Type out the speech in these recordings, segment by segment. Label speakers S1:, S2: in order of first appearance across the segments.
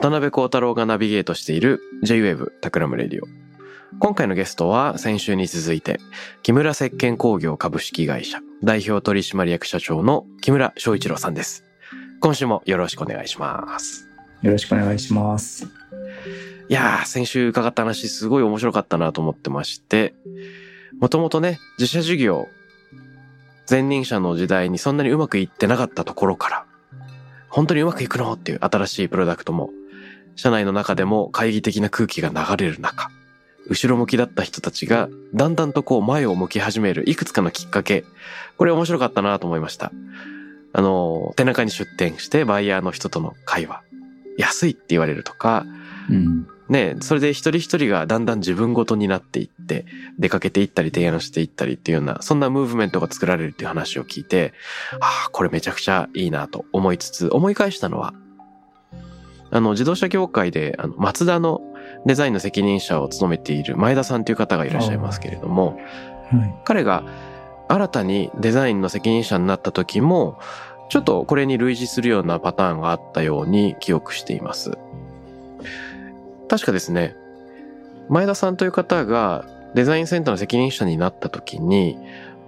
S1: 渡邉康太郎がナビゲートしている J-Wave タクラムレディオ。今回のゲストは先週に続いて、木村石鹸工業株式会社代表取締役社長の木村祥一郎さんです。今週もよろしくお願いします。
S2: よろしくお願いします。
S1: いやー、先週伺った話すごい面白かったなと思ってまして、もともとね、自社事業、前任者の時代にそんなにうまくいってなかったところから、本当にうまくいくのっていう新しいプロダクトも、社内の中でも懐疑的な空気が流れる中、後ろ向きだった人たちが、だんだんとこう前を向き始めるいくつかのきっかけ、これ面白かったなと思いました。あの、手中に出店してバイヤーの人との会話、安いって言われるとか、
S2: うん。
S1: ね、それで一人一人がだんだん自分ごとになっていって、出かけていったり提案していったりっていうような、そんなムーブメントが作られるっていう話を聞いて、ああ、これめちゃくちゃいいなと思いつつ、思い返したのは、あの、自動車業界で、あの、マツダのデザインの責任者を務めている前田さんという方がいらっしゃいますけれども、
S2: はい。
S1: 彼が新たにデザインの責任者になった時も、ちょっとこれに類似するようなパターンがあったように記憶しています。確かですね、前田さんという方がデザインセンターの責任者になった時に、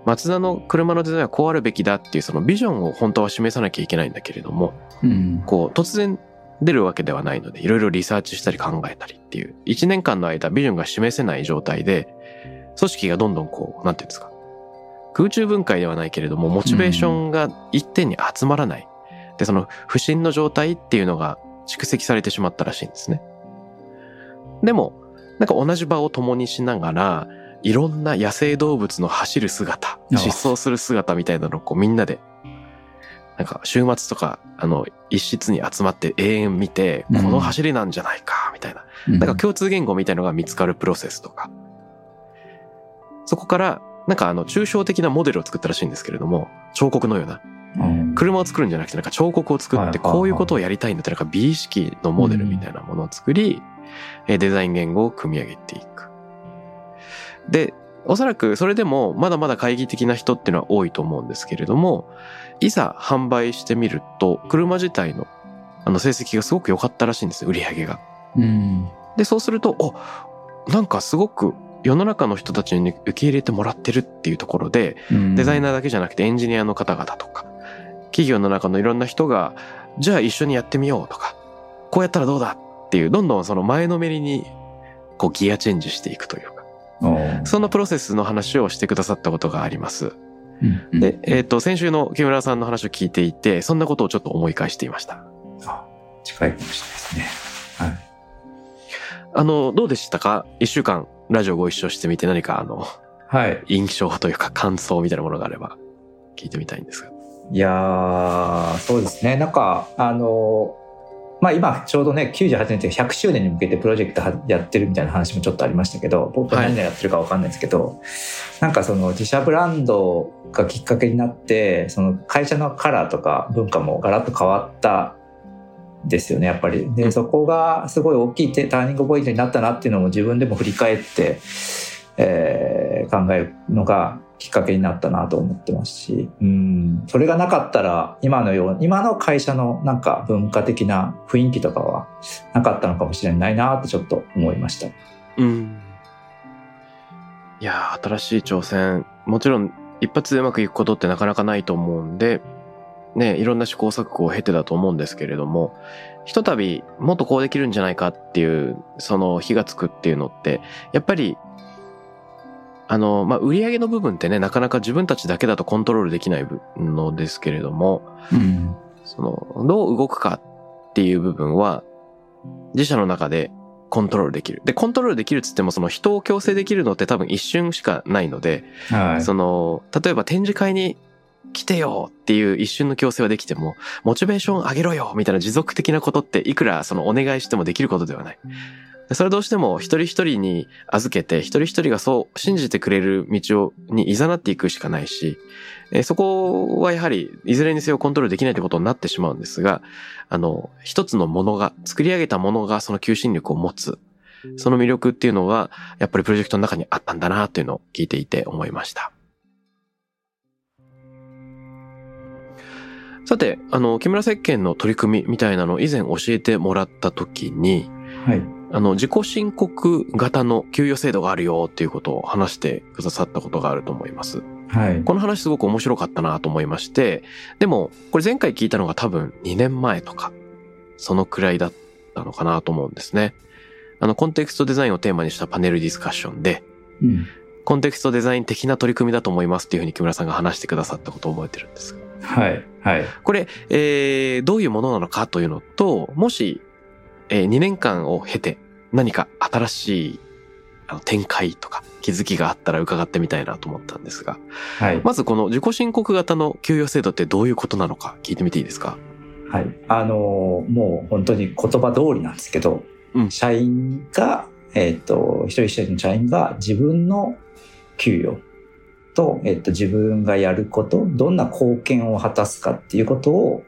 S1: マツダの車のデザインはこうあるべきだっていうそのビジョンを本当は示さなきゃいけないんだけれども、
S2: うん。
S1: こう突然出るわけではないので、いろいろリサーチしたり考えたりっていう、一年間の間ビジョンが示せない状態で、組織がどんどんこう、なんていうんですか、空中分解ではないけれども、モチベーションが一点に集まらない。で、その不振の状態っていうのが蓄積されてしまったらしいんですね。でも、なんか同じ場を共にしながら、いろんな野生動物の走る姿、
S2: あ
S1: 疾走する姿みたいなのをこうみんなで、なんか週末とか、あの、一室に集まって永遠見て、
S2: うん
S1: この走りなんじゃないか、みたいな。
S2: うん
S1: なんか共通言語みたいのが見つかるプロセスとか。そこから、なんかあの、抽象的なモデルを作ったらしいんですけれども、彫刻のような。
S2: うん
S1: 車を作るんじゃなくて、なんか彫刻を作って、こういうことをやりたいんだって、なんか美意識のモデルみたいなものを作り、えーデザイン言語を組み上げていく。で、おそらくそれでもまだまだ懐疑的な人っていうのは多いと思うんですけれども、いざ販売してみると、車自体のあの成績がすごく良かったらしいんですよ、売り上げが。
S2: うん。
S1: で、そうすると、お、なんかすごく世の中の人たちに受け入れてもらってるっていうところで、
S2: うん
S1: デザイナーだけじゃなくてエンジニアの方々とか、企業の中のいろんな人が、じゃあ一緒にやってみようとか、こうやったらどうだっていう、どんどんその前のめりに、こうギアチェンジしていくというか、そのプロセスの話をしてくださったことがあります。
S2: うんうん
S1: で、えっ、と、先週の木村さんの話を聞いていて、そんなことをちょっと思い返していました。
S2: あ近いかもしれないですね。はい。
S1: あの、どうでしたか？一週間ラジオご一緒してみて何かあの、
S2: はい。
S1: 印象というか感想みたいなものがあれば聞いてみたいんですが。
S2: いやー、そうですね。なんか、あの、まあ今ちょうどね、98年って100周年に向けてプロジェクトはやってるみたいな話もちょっとありましたけど、僕は何をやってるかわかんないですけど、なんかその自社ブランドがきっかけになって、その会社のカラーとか文化もガラッと変わったですよね、やっぱり。で、そこがすごい大きいターニングポイントになったなっていうのも自分でも振り返って、えー考えるのがきっかけになったなと思ってますし、うん、それがなかったら今のよう今の会社のなんか文化的な雰囲気とかはなかったのかもしれないなってちょっと思いました。
S1: うん。いやー、新しい挑戦。もちろん、一発でうまくいくことってなかなかないと思うんで、ね、いろんな試行錯誤を経てだと思うんですけれども、ひとたびもっとこうできるんじゃないかっていう、その火がつくっていうのって、やっぱりあの、まあ、売上の部分ってね、なかなか自分たちだけだとコントロールできないのですけれども、
S2: うん。
S1: その、どう動くかっていう部分は、自社の中でコントロールできる。で、コントロールできるっつっても、その人を強制できるのって多分一瞬しかないので、
S2: はい。
S1: その、例えば展示会に来てよっていう一瞬の強制はできても、モチベーション上げろよみたいな持続的なことっていくらそのお願いしてもできることではない。それどうしても一人一人に預けて、一人一人がそう信じてくれる道をに誘っていくしかないし、えそこはやはりいずれにせよコントロールできないってことになってしまうんですが、あの、一つのものが、作り上げたものがその求心力を持つ。その魅力っていうのは、やっぱりプロジェクトの中にあったんだなっていうのを聞いていて思いました。さて、あの、木村石鹸の取り組みみたいなのを以前教えてもらった時に、
S2: はい。
S1: あの、自己申告型の給与制度があるよっていうことを話してくださったことがあると思います。
S2: はい。
S1: この話すごく面白かったなと思いまして、でも、これ前回聞いたのが多分2年前とか、そのくらいだったのかなと思うんですね。あの、コンテクストデザインをテーマにしたパネルディスカッションで、
S2: うん。
S1: コンテクストデザイン的な取り組みだと思いますっていうふうに木村さんが話してくださったことを覚えてるんです。
S2: はい。はい。
S1: これ、えー、どういうものなのかというのと、もし、えー、2年間を経て何か新しいあの展開とか気づきがあったら伺ってみたいなと思ったんですが、
S2: はい。
S1: まずこの自己申告型の給与制度ってどういうことなのか聞いてみていいですか？
S2: はい。あのーもう本当に言葉通りなんですけど、
S1: うん
S2: 社員が、えっ、と、一人一人の社員が自分の給与と、えっ、と、自分がやること、どんな貢献を果たすかっていうことを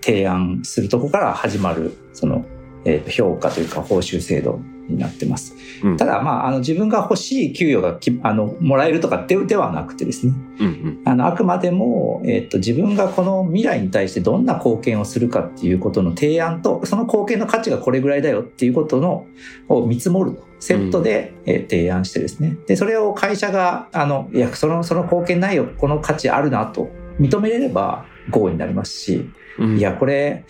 S2: 提案するところから始まる、その、えっ、と、評価というか報酬制度になってます。
S1: うん
S2: ただ、まあ、あの、自分が欲しい給与がき、あの、もらえるとかってではなくてですね、
S1: うんうん。
S2: あの、あくまでも、えっと、自分がこの未来に対してどんな貢献をするかっていうことの提案と、その貢献の価値がこれぐらいだよっていうことの、を見積もると。セットで、えー提案してですね。で、それを会社が、あの、いや、その、その貢献内容、この価値あるなと認めれれば、合意になりますし、
S1: うん
S2: いや、これ、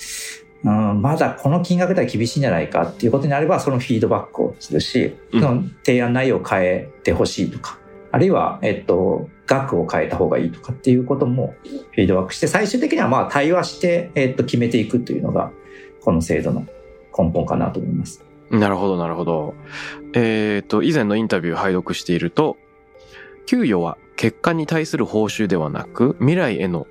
S2: うん、まだこの金額では厳しいんじゃないかっていうことになれば、そのフィードバックをするし、
S1: うん
S2: その提案内容を変えてほしいとか、あるいは、えっと、額を変えた方がいいとかっていうこともフィードバックして、最終的にはまあ対話して、えっと、決めていくというのが、この制度の根本かなと思います。
S1: なるほど、なるほど。えっ、と、以前のインタビューを拝読していると、給与は結果に対する報酬ではなく、未来への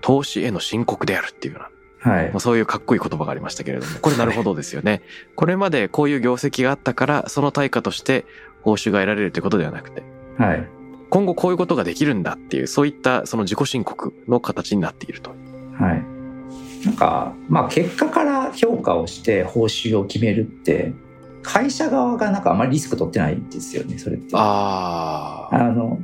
S1: 投資への申告であるっていうような
S2: はい
S1: まあ。そういうかっこいい言葉がありましたけれども、これなるほどですよね。これまでこういう業績があったから、その対価として報酬が得られるということではなくて、
S2: はい。
S1: 今後こういうことができるんだっていう、そういったその自己申告の形になっていると。
S2: はい。なんか、まあ結果から評価をして報酬を決めるって、会社側がなんかあまりリスク取ってないんですよね、それって。
S1: ああ。
S2: あの、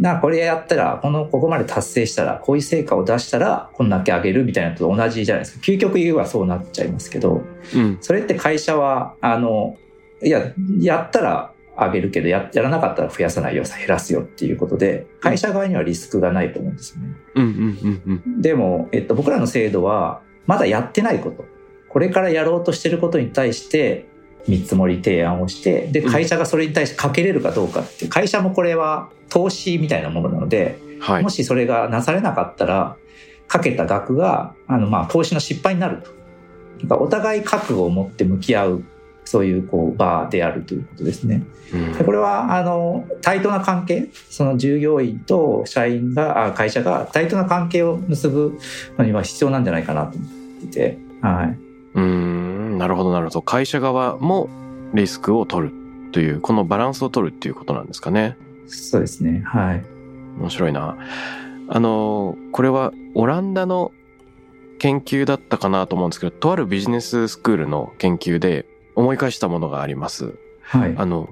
S2: なこれやったら、この、ここまで達成したら、こういう成果を出したら、こんだけあげるみたいなのと同じじゃないですか。究極言えばそうなっちゃいますけど、
S1: うん。
S2: それって会社は、あの、いや、やったらあげるけど、や、やらなかったら増やさないよ、減らすよっていうことで、会社側にはリスクがないと思うんですよね。
S1: うんうんうんうん。
S2: でも、えっと、僕らの制度は、まだやってないこと、これからやろうとしてることに対して、見積もり提案をして、で、
S1: うん
S2: 会社がそれに対してかけれるかどうかって会社もこれは投資みたいなものなので、
S1: はい
S2: も。しそれがなされなかったら、かけた額が、あの、まあ、投資の失敗になると。だからお互い覚悟を持って向き合う、そういう、こう、場であるということですね。
S1: うん
S2: でこれは、あの、対等な関係、その従業員と社員が、あ会社が対等な関係を結ぶのには必要なんじゃないかなと思っていて、はい。
S1: うーん、なるほどなるほど。会社側もリスクを取るという、このバランスを取るっていうことなんですかね。
S2: そうですね。はい。
S1: 面白いな。あの、これはオランダの研究だったかなと思うんですけど、とあるビジネススクールの研究で思い返したものがあります。
S2: はい。
S1: あの、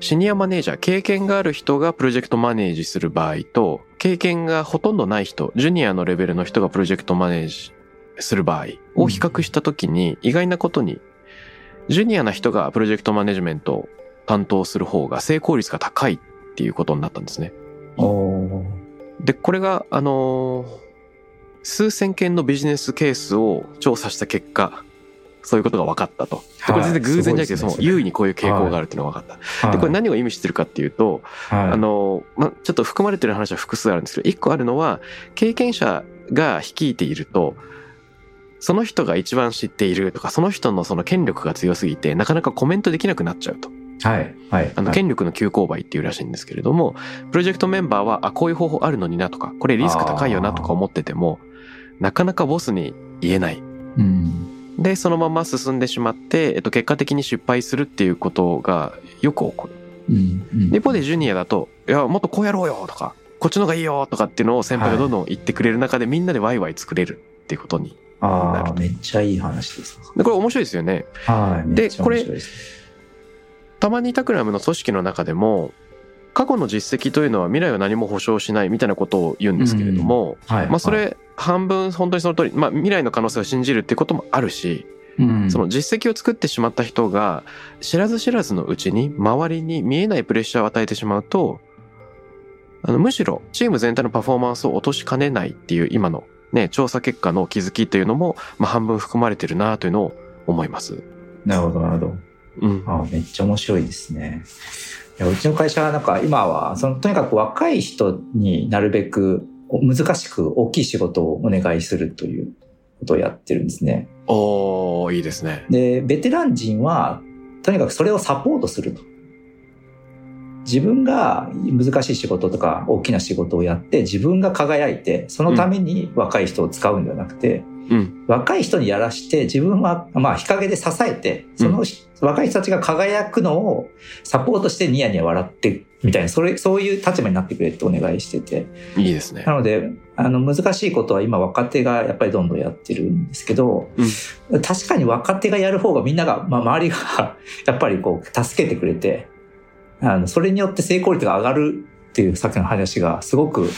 S1: シニアマネージャー、経験がある人がプロジェクトマネージする場合と、経験がほとんどない人、ジュニアのレベルの人がプロジェクトマネージする場合を比較したときに、意外なことに、ジュニアな人がプロジェクトマネジメントを担当する方が成功率が高いっていうことになったんですね。で、これが、あのー数千件のビジネスケースを調査した結果そういうことが分かったと。でこれ全然偶然じゃなくて、その優位にこういう傾向があるっていうのが分かった。
S2: はい
S1: で、これ何を意味してるかっていうと、
S2: はい
S1: あの、ま、ちょっと含まれてる話は複数あるんですけど、一個あるのは、経験者が率いていると、その人が一番知っているとか、その人のその権力が強すぎて、なかなかコメントできなくなっちゃうと。
S2: はい。はい。
S1: あの、
S2: はい
S1: 権力の急勾配っていうらしいんですけれども、プロジェクトメンバーは、あ、こういう方法あるのになとか、これリスク高いよなとか思ってても、なかなかボスに言えない。
S2: うん。
S1: で、そのまま進んでしまって、えっと、結果的に失敗するっていうことがよく起こる。
S2: うん。うん
S1: 一方でジュニアだと、いや、もっとこうやろうよとか、こっちの方がいいよとかっていうのを先輩がどんどん言ってくれる中で、みんなでワイワイ作れるっていうことに。
S2: ああ、めっちゃいい話です。
S1: で、これ面白いですよね。
S2: はい。
S1: で
S2: めっちゃ面白いです
S1: たまにタクラムの組織の中でも、過去の実績というのは未来は何も保証しないみたいなことを言うんですけれども、
S2: はい。
S1: まあそ
S2: はい、
S1: れ半分本当にその通り、まあ未来の可能性を信じるってこともあるし、
S2: うん
S1: その実績を作ってしまった人が知らず知らずのうちに周りに見えないプレッシャーを与えてしまうと、あのむしろチーム全体のパフォーマンスを落としかねないっていう今のね、調査結果の気づきというのも、まあ半分含まれてるなというのを思います。
S2: なるほど、なるほど。
S1: うん。
S2: あめっちゃ面白いですね。いやうちの会社はなんか今はそのとにかく若い人になるべく難しく大きい仕事をお願いするということをやってるんですね。
S1: おー、いいですね。
S2: で、ベテラン人はとにかくそれをサポートすると。自分が難しい仕事とか大きな仕事をやって自分が輝いてそのために若い人を使うんではなくて、
S1: うん。
S2: 若い人にやらして自分はまあ日陰で支えてその若い人たちが輝くのをサポートしてニヤニヤ笑ってみたいなそれそういう立場になってくれってお願いしてて
S1: いいですね
S2: な。のであの難しいことは今若手がやっぱりどんどんやってるんですけど、確かに若手がやる方がみんなが、まあ、周りがやっぱりこう助けてくれてあのそれによって成功率が上がるっていうさっきの話がすごく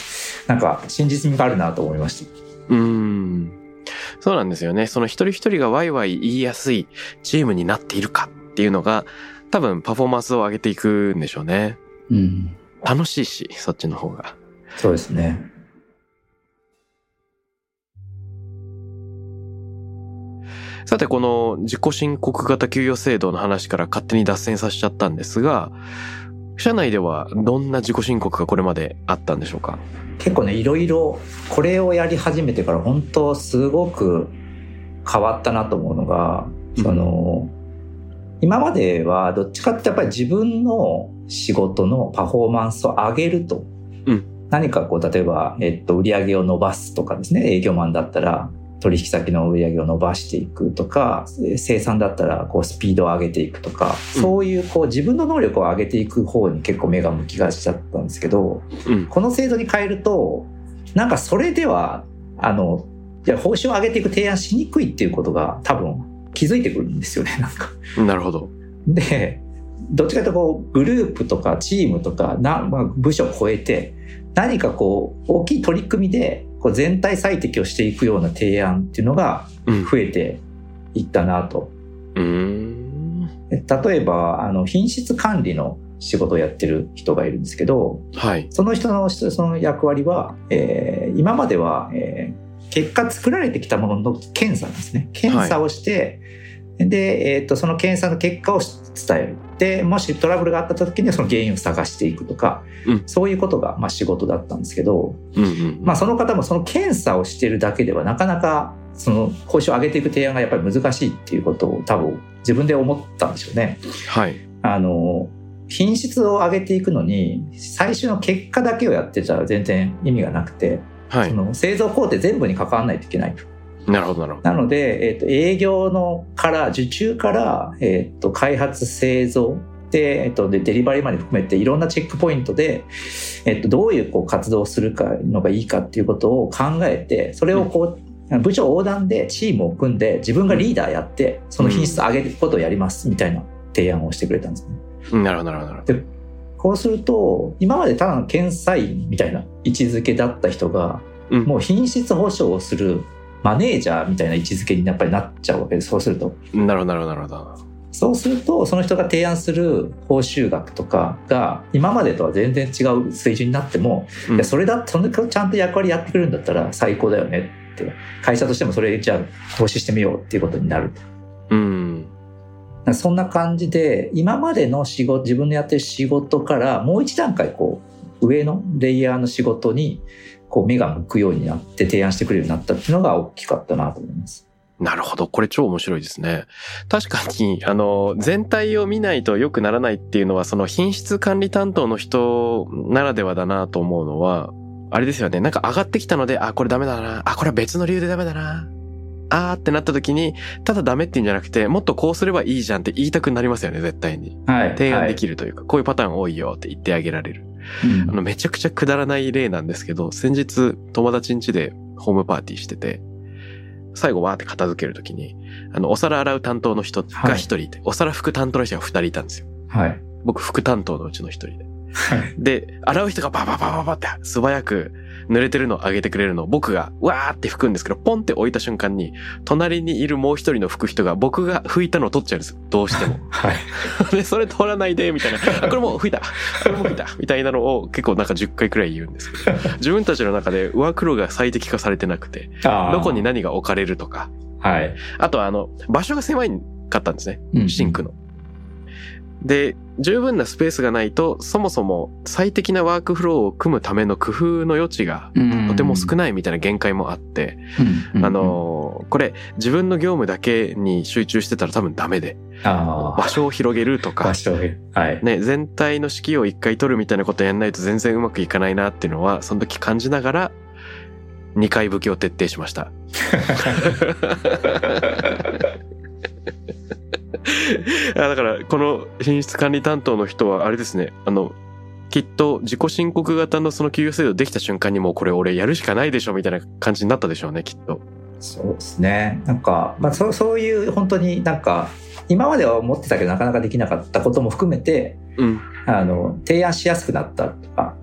S2: なんか真実味があるなと思いました。
S1: うーん。そうなんですよね。その一人一人がワイワイ言いやすいチームになっているかっていうのが、多分パフォーマンスを上げていくんでしょうね。
S2: うん、
S1: 楽しいし、そっちの方が。
S2: そうですね。
S1: さて、この自己申告型給与制度の話から勝手に脱線させちゃったんですが、社内ではどんな自己申告がこれまであったんでしょうか？
S2: 結構ねいろいろこれをやり始めてから本当すごく変わったなと思うのが、
S1: うん。
S2: その今まではどっちかってやっぱり自分の仕事のパフォーマンスを上げると、
S1: うん。
S2: 何かこう例えば、えっと、売り上げを伸ばすとかですね。営業マンだったら取引先の売り上げを伸ばしていくとか生産だったらこうスピードを上げていくとか、
S1: うん
S2: そういうこう自分の能力を上げていく方に結構目が向きがちだったんですけど、
S1: うん。
S2: この制度に変えると、なんかそれでは、あの、いや報酬を上げていく提案しにくいっていうことが多分気づいてくるんですよね、なんか。
S1: なるほど。
S2: で、どっちかというとこう、グループとかチームとかな、まあ、部署を超えて、何かこう、大きい取り組みで、こう全体最適をしていくような提案っていうのが
S1: うん。
S2: 増えていったなと。
S1: うーん。
S2: 例えば、あの、品質管理の仕事をやってる人がいるんですけど、
S1: はい。
S2: その人のその役割は、えー今までは、えー結果作られてきたものの検査なんですね。検査をして、で、えー、とその検査の結果を伝える。で、もしトラブルがあった時にはその原因を探していくとか、
S1: うん
S2: そういうことがまあ仕事だったんですけど、
S1: うんうん。
S2: まあ、その方もその検査をしてるだけではなかなかその報酬を上げていく提案がやっぱり難しいっていうことを多分自分で思ったんでしょうね。
S1: はい。
S2: あの品質を上げていくのに最終の結果だけをやってたら全然意味がなくて、
S1: はい。
S2: その製造工程全部に関わらないといけないと。
S1: なるほど、なるほど。
S2: なので、えっと営業のから受注から、えっと開発製造で、えっとでデリバリーまで含めていろんなチェックポイントで、えっとどういうこう活動をするかのがいいかっていうことを考えてそれをこう、部署横断でチームを組んで自分がリーダーやってその品質を上げることをやりますみたいな提案をしてくれたんですね。
S1: なるほど、なるほどなるほど。
S2: こうすると、今までただの検査員みたいな位置づけだった人が、
S1: うん
S2: もう品質保証をするマネージャーみたいな位置づけにやっぱりなっちゃうわけです。そうすると。
S1: なるほど、なるほど、なるほど。
S2: そうすると、その人が提案する報酬額とかが、今までとは全然違う水準になっても、
S1: うん
S2: いや、それだ、そのちゃんと役割やってくれるんだったら最高だよねって。会社としてもそれじゃあ投資してみようっていうことになる。
S1: うん。
S2: そんな感じで、今までの仕事、自分のやってる仕事からもう一段階こう、上のレイヤーの仕事に、こう目が向くようになって提案してくれるようになったっていうのが大きかったなと思います。
S1: なるほど。これ超面白いですね。確かに、あの、全体を見ないと良くならないっていうのは、その品質管理担当の人ならではだなと思うのは、あれですよね。なんか上がってきたので、あ、これダメだな。あ、これは別の理由でダメだな。あーってなった時に、ただダメって言うんじゃなくて、もっとこうすればいいじゃんって言いたくなりますよね、絶対に。
S2: はい。
S1: 提案でき
S2: る。
S1: るというか、こういうパターン多いよって言ってあげられる。
S2: うん
S1: あの、めちゃくちゃくだらない例なんですけど、先日友達ん家でホームパーティーしてて、最後わーって片付けるときに、あの、お皿洗う担当の人が一人いて、お皿拭く担当の人が二人いたんですよ。
S2: はい。
S1: 僕、副担当のうちの一人で。
S2: はい。
S1: で、洗う人がバババババって素早く濡れてるのをあげてくれるのを僕がわーって拭くんですけど、ポンって置いた瞬間に、隣にいるもう一人の拭く人が僕が拭いたのを取っちゃうんですよ。どうしても。
S2: はい。
S1: で、それ取らないで、みたいな。あこれもう拭いた。これも拭いた。みたいなのを結構なんか10回くらい言うんですけど、自分たちの中で上黒が最適化されてなくて、どこに何が置かれるとか、
S2: はい。
S1: あとはあの、場所が狭いかったんですね。
S2: うん
S1: シンクの。で、十分なスペースがないと、そもそも最適なワークフローを組むための工夫の余地がとても少ないみたいな限界もあって、
S2: うん。
S1: あ、のーこれ自分の業務だけに集中してたら多分ダメで、
S2: あ
S1: 場所を広げると
S2: あ、
S1: か。ね、全体の指揮を一回取るみたいなことやんないと全然うまくいかないなっていうのは、その時感じながら、二回武器を徹底しました。あだから、この品質管理担当の人は、あれですね、あの、きっと自己申告型のその給与制度できた瞬間にもうこれ俺やるしかないでしょみたいな感じになったでしょうね、きっと。
S2: そうですね。なんか、まあ、そうそういう本当になんか、今までは思ってたけどなかなかできなかったことも含めて、
S1: うん。
S2: あの、提案しやすくなったとか、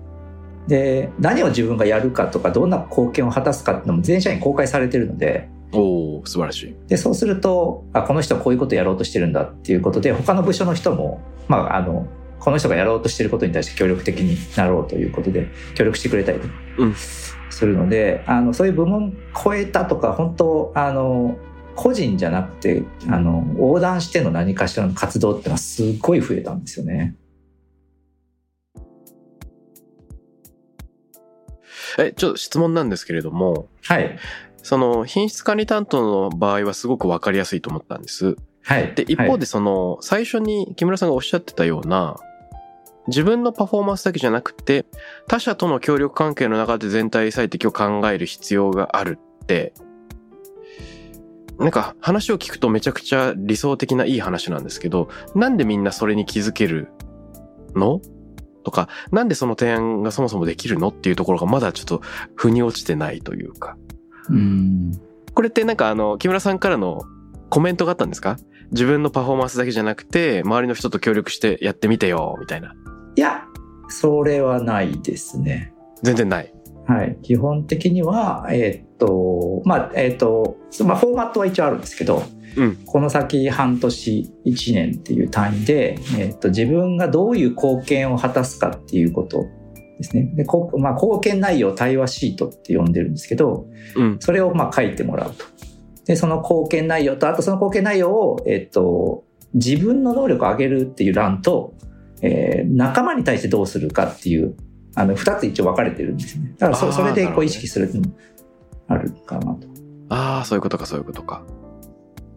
S2: で、何を自分がやるかとか、どんな貢献を果たすかっていうのも全社員公開されてるので、
S1: おー、素晴らしい。
S2: で、そうすると、あ、この人はこういうことやろうとしてるんだっていうことで、他の部署の人も、まあ、あの、この人がやろうとしてることに対して協力的になろうということで、協力してくれたりとか
S1: うん
S2: するので、あの、そういう部門超えたとか、本当あの、個人じゃなくて、あの、横断しての何かしらの活動っていうのはすごい増えたんですよね。
S1: え、ちょっと質問なんですけれども、
S2: はい。
S1: その品質管理担当の場合はすごくわかりやすいと思ったんです。
S2: はい。
S1: で、一方
S2: はい
S1: でその、最初に木村さんがおっしゃってたような、自分のパフォーマンスだけじゃなくて、他者との協力関係の中で全体最適を考える必要があるって、なんか話を聞くとめちゃくちゃ理想的ないい話なんですけど、なんでみんなそれに気づけるの？とか、なんでその提案がそもそもできるの？っていうところがまだちょっと腑に落ちてないというか。
S2: うん。
S1: これってなんかあの、木村さんからのコメントがあったんですか？自分のパフォーマンスだけじゃなくて、周りの人と協力してやってみてよ、みたいな。
S2: いや、それはないですね。
S1: 全然ない。
S2: はい。基本的には、えーっと、まあ、えーっと、まあ、フォーマットは一応あるんですけど、
S1: うん。
S2: この先半年、1年っていう単位で、えーっと、自分がどういう貢献を果たすかっていうことですね。で、こまあ、貢献内容対話シートって呼んでるんですけど、
S1: うん。
S2: それをまあ書いてもらうと。で、その貢献内容と、あとその貢献内容を、えっと、自分の能力を上げるっていう欄と、えー仲間に対してどうするかっていう、あの、二つ一応分かれてるんですね。だからそ、それでこう意識するっていうのもあるかなと。
S1: ああ、そういうことか、そういうことか。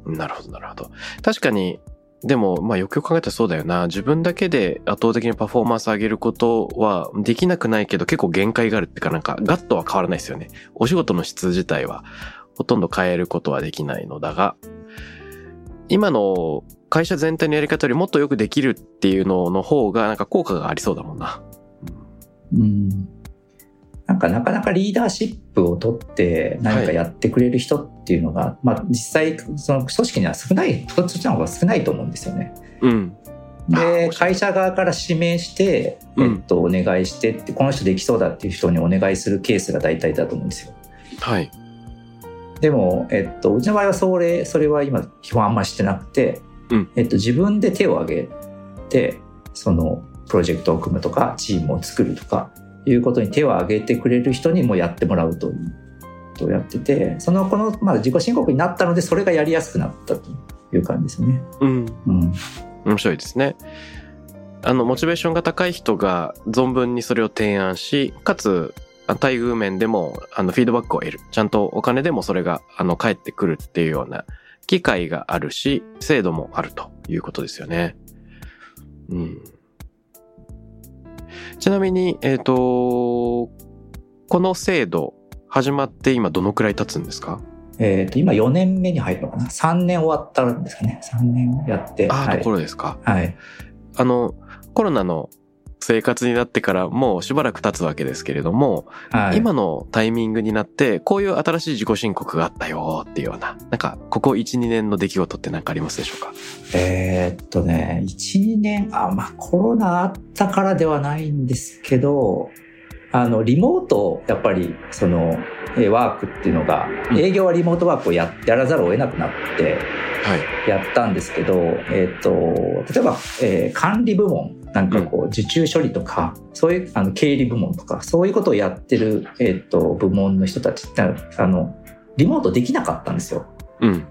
S1: なるほど、なるほど。確かに、でも、まあよくよく考えたらそうだよな。自分だけで圧倒的にパフォーマンス上げることはできなくないけど結構限界があるっていうかなんかガッとは変わらないですよね。お仕事の質自体はほとんど変えることはできないのだが、今の会社全体のやり方よりもっとよくできるっていうのの方がなんか効果がありそうだもんな。
S2: うん。なんかなかなかリーダーシップを取って何かやってくれる人っていうのが、まあ実際その組織には少ない、そっちの方が少ないと思うんですよね。
S1: うん。あ
S2: で会社側から指名して、
S1: うん
S2: えっと、お願いしてってこの人できそうだっていう人にお願いするケースが大体だと思うんですよ。
S1: はい。
S2: でも、えっと、うちの場合はそれそれは今基本あんましてなくて、
S1: うん
S2: えっと、自分で手を挙げてそのプロジェクトを組むとかチームを作るとかいうことに手を挙げてくれる人にもやってもらうということをやっててそのこの、まあ、自己申告になったのでそれがやりやすくなったという感じですね。
S1: うん。
S2: うん。
S1: 面白いですね。あの、モチベーションが高い人が存分にそれを提案し、かつ、あ待遇面でも、あの、フィードバックを得る。ちゃんとお金でもそれが、あの、返ってくるっていうような機会があるし、制度もあるということですよね。うん。ちなみに、えっ、と、この制度、始まって今どのくらい経つんですか？
S2: えっ、と、今4年目に入るのかな ?3 年終わったんですかね。3年やって。
S1: ああ、
S2: はい
S1: ところですか。
S2: はい。
S1: あの、コロナの生活になってからもうしばらく経つわけですけれども、
S2: はい。
S1: 今のタイミングになって、こういう新しい自己申告があったよっていうような、なんか、ここ1、2年の出来事って何かありますでしょうか？
S2: えーっとね、1、2年、あ、まあコロナあったからではないんですけど、あの、リモート、やっぱり、その、えーワークっていうのが、
S1: うん
S2: 営業はリモートワークをややらざるを得なくなって、
S1: はい。
S2: やったんですけど、えーっと、例えば、えー管理部門、なんかこう、受注処理とか、そういう、あの、経理部門とか、そういうことをやってる、えーっと、部門の人たちって、あの、リモートできなかったんですよ。
S1: うん。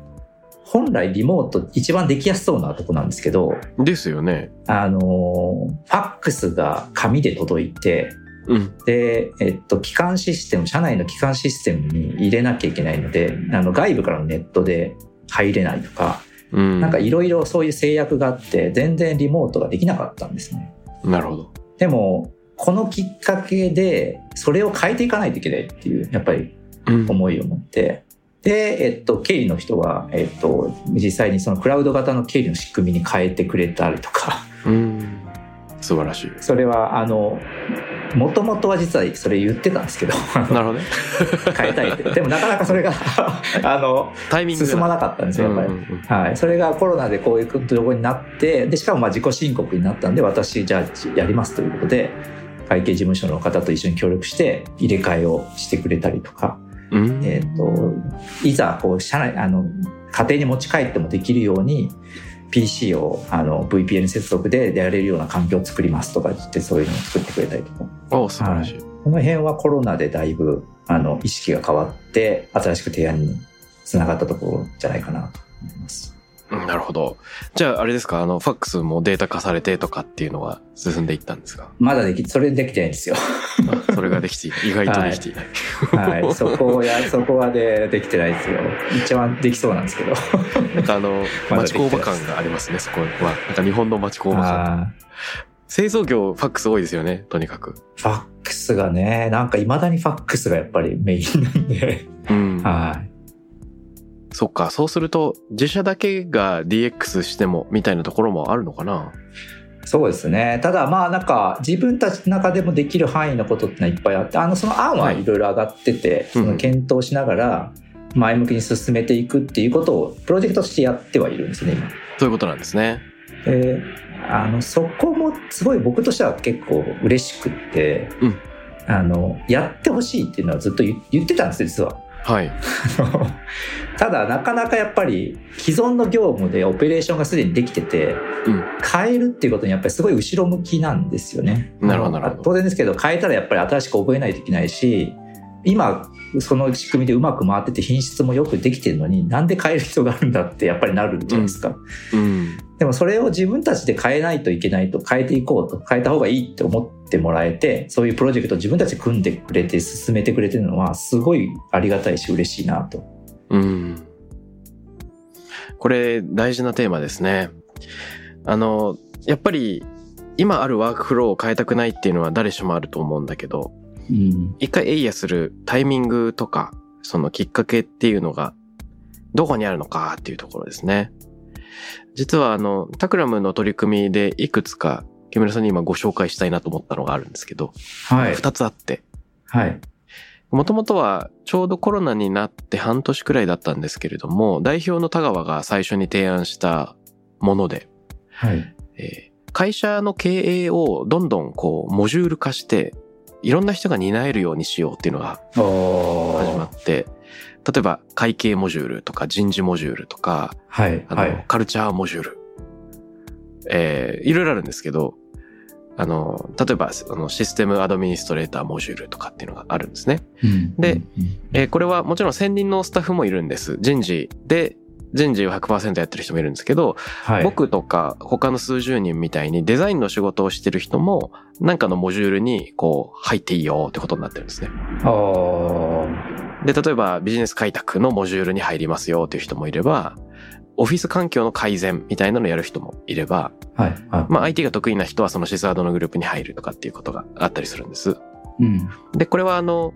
S2: 本来リモート一番できやすそうなとこなんですけど、
S1: ですよね。
S2: あのーファックスが紙で届いて、
S1: うん。
S2: で、えっと、機関システム、社内の機関システムに入れなきゃいけないので、あの、外部からのネットで入れないとか、
S1: うん。
S2: なんかいろいろそういう制約があって、全然リモートができなかったんですね。
S1: なるほど。
S2: でも、このきっかけで、それを変えていかないといけないっていう、やっぱり
S1: うん。
S2: 思いを持って、で、えっと、経理の人は、えっと、実際にそのクラウド型の経理の仕組みに変えてくれたりとか、
S1: うん。素晴らしい。
S2: それは、あの、もともとは実はそれ言ってたんですけど、
S1: なるほどね。
S2: 変えたいって。でもなかなかそれが、あの、
S1: タイミング
S2: 進まなかったんですよ、やっぱり。
S1: うんうんうん
S2: はい。それがコロナでこういうとこになって、で、しかもまあ自己申告になったんで、私、じゃあやりますということで、会計事務所の方と一緒に協力して入れ替えをしてくれたりとか、
S1: うん。
S2: えっ、と、いざ、こう、社内、あの、家庭に持ち帰ってもできるように、PC をあの VPN 接続でやれるような環境を作りますとか言って、そういうのを作ってくれたりとか。
S1: お素晴らしい。
S2: この辺はコロナでだいぶ、あの、意識が変わって、新しく提案につながったところじゃないかなと思います。
S1: うんなるほど。じゃあ、あれですか、あの、ファックスもデータ化されてとかっていうのは進んでいったんですか？
S2: まだでき、それできてないんですよ。
S1: あそれができていない。意外とできていない。
S2: はい。そこをや、そこはで、できてないですよ。一番できそうなんですけど。
S1: なんかあの、町工場感がありますね、そこは。なんか日本の町工場感。
S2: あ
S1: 製造業、ファックス多いですよね、とにかく。
S2: ーファックスがね、なんか未だにファックスがやっぱりメインなんで。
S1: うん。
S2: はい。
S1: そっか、そうすると、自社だけが DX しても、みたいなところもあるのかな？
S2: そうですね。ただまあなんか自分たちの中でもできる範囲のことってのはいっぱいあって、あのその案はいろいろ上がってて、
S1: うん
S2: その検討しながら前向きに進めていくっていうことをプロジェクトとしてやってはいるんですね、今。
S1: そういうことなんですね。
S2: で、あの、そこもすごい僕としては結構嬉しくって、
S1: うん
S2: あの、やってほしいっていうのはずっと言言ってたんですよ、実は。
S1: はい。
S2: ただなかなかやっぱり既存の業務でオペレーションがすでにできてて、
S1: うん。
S2: 変えるっていうことにやっぱりすごい後ろ向きなんですよね。
S1: なるほど
S2: あの
S1: なるほど
S2: 当然ですけど変えたらやっぱり新しく覚えないといけないし今その仕組みでうまく回ってて品質もよくできてるのになんで変える必要があるんだってやっぱりなるじゃないですか。
S1: うん。
S2: でもそれを自分たちで変えないといけないと変えていこうと変えた方がいいって思ってもらえてそういうプロジェクトを自分たちで組んでくれて進めてくれてるのはすごいありがたいし嬉しいなと。
S1: うん。これ、大事なテーマですね。あの、やっぱり、今あるワークフローを変えたくないっていうのは誰しもあると思うんだけど、
S2: うん
S1: 一回エイヤするタイミングとか、そのきっかけっていうのが、どこにあるのかっていうところですね。実はあの、タクラムの取り組みでいくつか、木村さんに今ご紹介したいなと思ったのがあるんですけど、
S2: はい。
S1: 二つあって、
S2: はい。
S1: もともとはちょうどコロナになって半年くらいだったんですけれども、代表の田川が最初に提案したもので、
S2: はい。
S1: えー会社の経営をどんどんこう、モジュール化して、いろんな人が担えるようにしようっていうのが
S2: お
S1: 始まって、例えば会計モジュールとか人事モジュールとか、
S2: はい。
S1: あの、
S2: はい。
S1: カルチャーモジュール、えーいろいろあるんですけど、あの、例えば、あの、システムアドミニストレーターモジュールとかっていうのがあるんですね。で
S2: うん
S1: えーこれはもちろん専任のスタッフもいるんです。人事で人事を100%やってる人もいるんですけど、
S2: はい。
S1: 僕とか他の数十人みたいにデザインの仕事をしてる人も、なんかのモジュールにこう入っていいよってことになってるんですね。で、例えばビジネス開拓のモジュールに入りますよっていう人もいれば、オフィス環境の改善みたいなのをやる人もいれば、
S2: はい。はい。
S1: まあ IT が得意な人はそのシスワードのグループに入るとかっていうことがあったりするんです。
S2: うん。
S1: で、これはあの、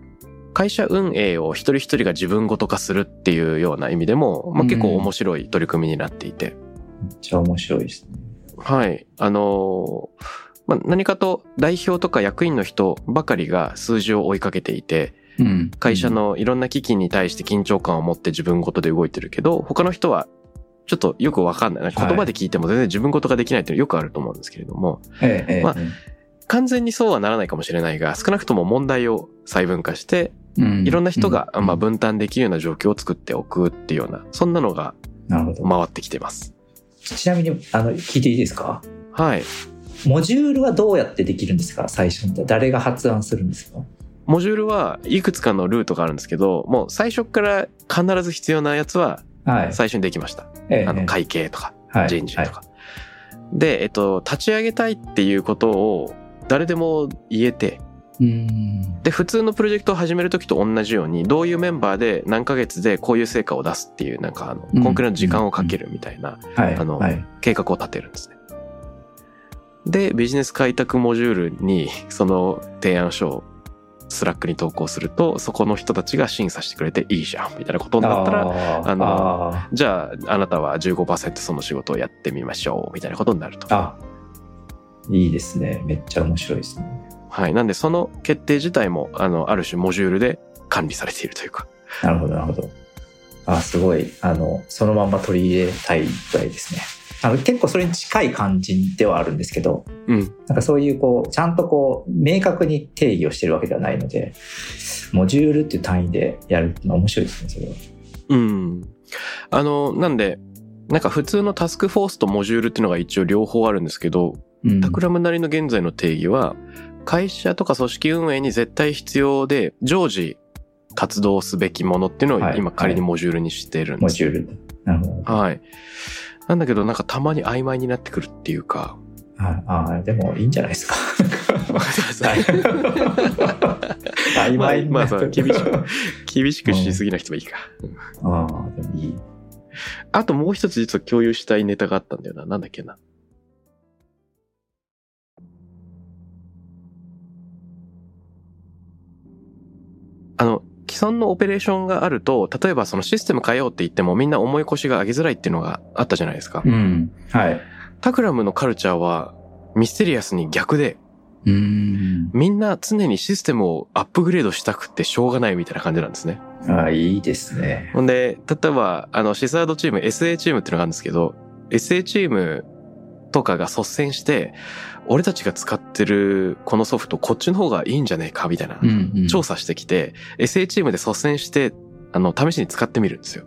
S1: 会社運営を一人一人が自分ごと化するっていうような意味でも、まあ、結構面白い取り組みになっていて、
S2: めっちゃ面白いですね。
S1: はい。あのーまあ、何かと代表とか役員の人ばかりが数字を追いかけていて、
S2: うん。
S1: 会社のいろんな危機に対して緊張感を持って自分ごとで動いてるけど、他の人はちょっとよくわかんない。言葉で聞いても全然自分ごとができないっていうのよくあると思うんですけれども、
S2: ええ、ええ。
S1: まあ完全にそうはならないかもしれないが、少なくとも問題を細分化して、
S2: うん
S1: いろんな人が、
S2: うん
S1: まあ、分担できるような状況を作っておくっていうような、そんなのが。回ってきてます。
S2: ちなみに、あの、聞いていいですか？
S1: はい。
S2: モジュールはどうやってできるんですか？最初に。誰が発案するんですか？
S1: モジュールはいくつかのルートがあるんですけど、もう最初から必ず必要なやつは
S2: はい。
S1: 最初にできました。
S2: ええ
S1: あの、会計とか、
S2: はい
S1: 人事とか。で、えっと、立ち上げたいっていうことを誰でも言えて、
S2: うん。
S1: で、普通のプロジェクトを始めるときと同じように、どういうメンバーで何ヶ月でこういう成果を出すっていう、なんかあの、
S2: うん
S1: コンクリの時間をかけるみたいな
S2: はい。
S1: あの
S2: はい。
S1: 計画を立てるんですね。で、ビジネス開拓モジュールに その提案書をスラックに投稿すると、そこの人たちが審査してくれていいじゃん、みたいなことになったら、
S2: あ
S1: の
S2: あ
S1: じゃあ、あなたは15%その仕事をやってみましょう、みたいなことになると
S2: ー。あ、いいですね。めっちゃ面白いですね。
S1: はい。なんで、その決定自体も、あの、ある種モジュールで管理されているというか。
S2: なるほど、なるほど。あ、すごい、あの、そのまんま取り入れたいぐらいですね。あの、結構それに近い感じではあるんですけど、
S1: うん。
S2: なんかそういうこう、ちゃんとこう、明確に定義をしてるわけではないので、モジュールっていう単位でやるのは面白いですね、それは。
S1: うん。あの、なんで、なんか普通のタスクフォースとモジュールっていうのが一応両方あるんですけど、
S2: うん
S1: タクラムなりの現在の定義は、会社とか組織運営に絶対必要で、常時活動すべきものっていうのを
S2: はい
S1: 今仮にモジュールにしてるんです。
S2: モジュール。なるほど。
S1: はい。なんだけどなんかたまに曖昧になってくるっていうか。
S2: ああ、でもいいんじゃないですか。曖昧に
S1: まあまあ厳しく 厳しくしすぎな人はいいか。
S2: ああ、でもいい。
S1: あともう一つ実は共有したいネタがあったんだよな。なんだっけな。あの、既存のオペレーションがあると、例えばそのシステム変えようって言ってもみんな重い腰が上げづらいっていうのがあったじゃないですか。
S2: うん。はい。
S1: タクラムのカルチャーはミステリアスに逆で、
S2: うん。
S1: みんな常にシステムをアップグレードしたくてしょうがないみたいな感じなんですね。
S2: ああ、いいですね。
S1: ほんで、例えば、あの、シスワードチーム、SA チームっていうのがあるんですけど、SA チームとかが率先して、俺たちが使ってるこのソフト、こっちの方がいいんじゃねえか、みたいな、
S2: ん、うん。
S1: 調査してきて、SA チームで率先して、あの、試しに使ってみるんですよ。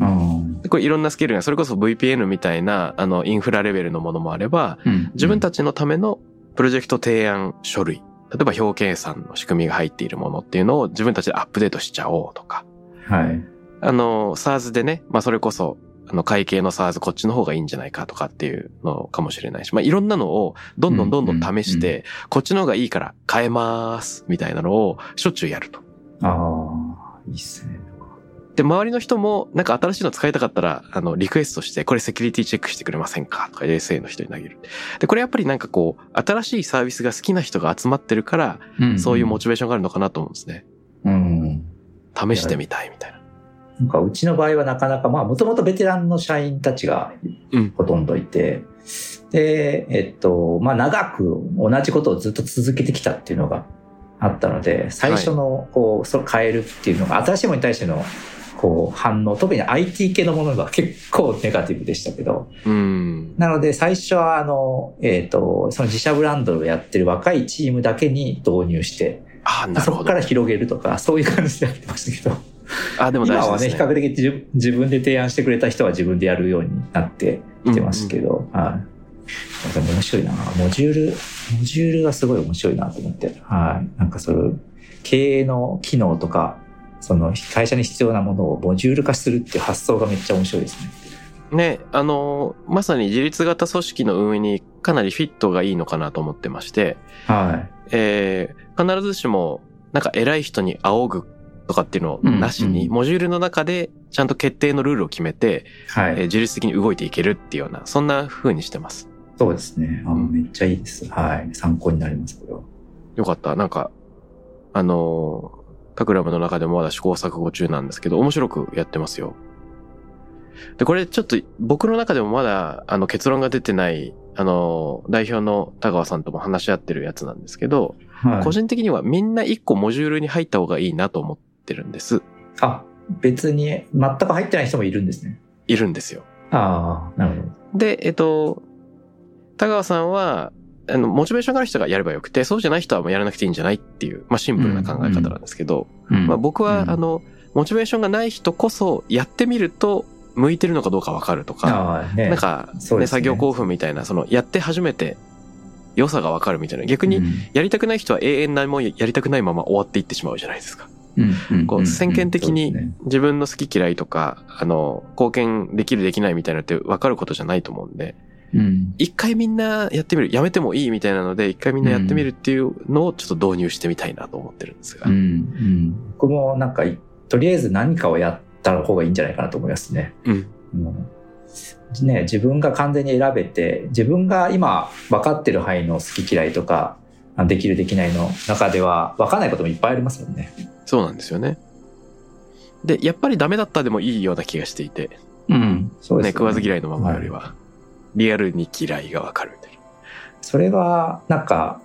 S2: うん
S1: でこれいろんなスキルが、それこそ VPN みたいな、あの、インフラレベルのものもあれば、
S2: うん
S1: 自分たちのためのプロジェクト提案書類、例えば表計算の仕組みが入っているものっていうのを自分たちでアップデートしちゃおうとか、
S2: はい。
S1: あの、SARS でね、まあそれこそ、あの、会計の SARS こっちの方がいいんじゃないかとかっていうのかもしれないし、まあいろんなのをどんどんどんどん試して、こっちの方がいいから変えます、みたいなのをしょっちゅうやると。
S2: ああ、いいっすね。
S1: で、周りの人も、なんか新しいの使いたかったら、あの、リクエストして、これセキュリティチェックしてくれませんかとか SA の人に投げる。で、これやっぱりなんかこう、新しいサービスが好きな人が集まってるから、そういうモチベーションがあるのかなと思うんですね。
S2: うん。
S1: 試してみたいみたいな。
S2: なんかうちの場合はなかなか、まあもともとベテランの社員たちが
S1: うん
S2: ほとんどいて、で、えっと、まあ長く同じことをずっと続けてきたっていうのがあったので、最初のこう、それ変えるっていうのが、新しいものに対してのこう反応、特に IT 系のものが結構ネガティブでしたけど、
S1: うん。
S2: なので最初はあの、えっと、その自社ブランドをやってる若いチームだけに導入して、
S1: あなるほど
S2: そこか。ら広げるとか、そういう感じでやってましたけど、
S1: あ、でも大
S2: 今はね。比較的自自分で提案してくれた人は自分でやるようになってきてますけど、はい。でも面白いな。モジュール、モジュールがすごい面白いなと思って。はい。なんかそれ、経営の機能とか、その会社に必要なものをモジュール化するっていう発想がめっちゃ面白いですね。
S1: ね、あの、まさに自立型組織の運営にかなりフィットがいいのかなと思ってまして、
S2: はい。
S1: えー必ずしも、なんか偉い人に仰ぐとかっていうのをなしに、
S2: うん
S1: モジュールの中でちゃんと決定のルールを決めて、
S2: はい。
S1: えー自律的に動いていけるっていうような、そんな風にしてます。
S2: そうですね。あ
S1: うん
S2: めっちゃいいです。はい。参考になります、これは。
S1: よかった。なんか、あのータクラムの中でもまだ試行錯誤中なんですけど、面白くやってますよ。で、これちょっと僕の中でもまだ、あの、結論が出てない、あのー代表の田川さんとも話し合ってるやつなんですけど、
S2: はい。
S1: 個人的にはみんな一個モジュールに入った方がいいなと思ってるんです。
S2: あ、別に全く入ってない人もいるんですね。
S1: いるんですよ。
S2: ああ、なるほど。
S1: で、えっと、田川さんは、あの、モチベーションがある人がやればよくて、そうじゃない人はもうやらなくていいんじゃないっていう、まあシンプルな考え方なんですけど、まあ僕は、
S2: うん
S1: あの、モチベーションがない人こそ、やってみると、向いてるのかどうかわかるとか、
S2: ね。
S1: なんか、ね、
S2: ね
S1: 作業興奮みたいな、その、やって初めて、良さがわかるみたいな。逆に、やりたくない人は永遠何もやりたくないまま終わっていってしまうじゃないですか。
S2: うん、
S1: こう、先見的に自分の好き嫌いとか、あの、貢献できるできないみたいなのって分かることじゃないと思うんで、
S2: うん。
S1: 一回みんなやってみる、やめてもいいみたいなので、一回みんなやってみるっていうのをちょっと導入してみたいなと思ってるんですが。
S2: うん。うん。僕もなんか、とりあえず何かをやった方がいいんじゃないかなと思いますね。
S1: うん。
S2: うんね、自分が完全に選べて、自分が今分かってる範囲の好き嫌いとか、あできるできないの中では分かんないこともいっぱいありますもんね。
S1: そうなんですよね。で、やっぱりダメだったでもいいような気がしていて、
S2: うん。そう
S1: ね、
S2: ですい。
S1: 食わず嫌いのままよりは、リアルに嫌いがわかるみたいな。
S2: それは、なんか、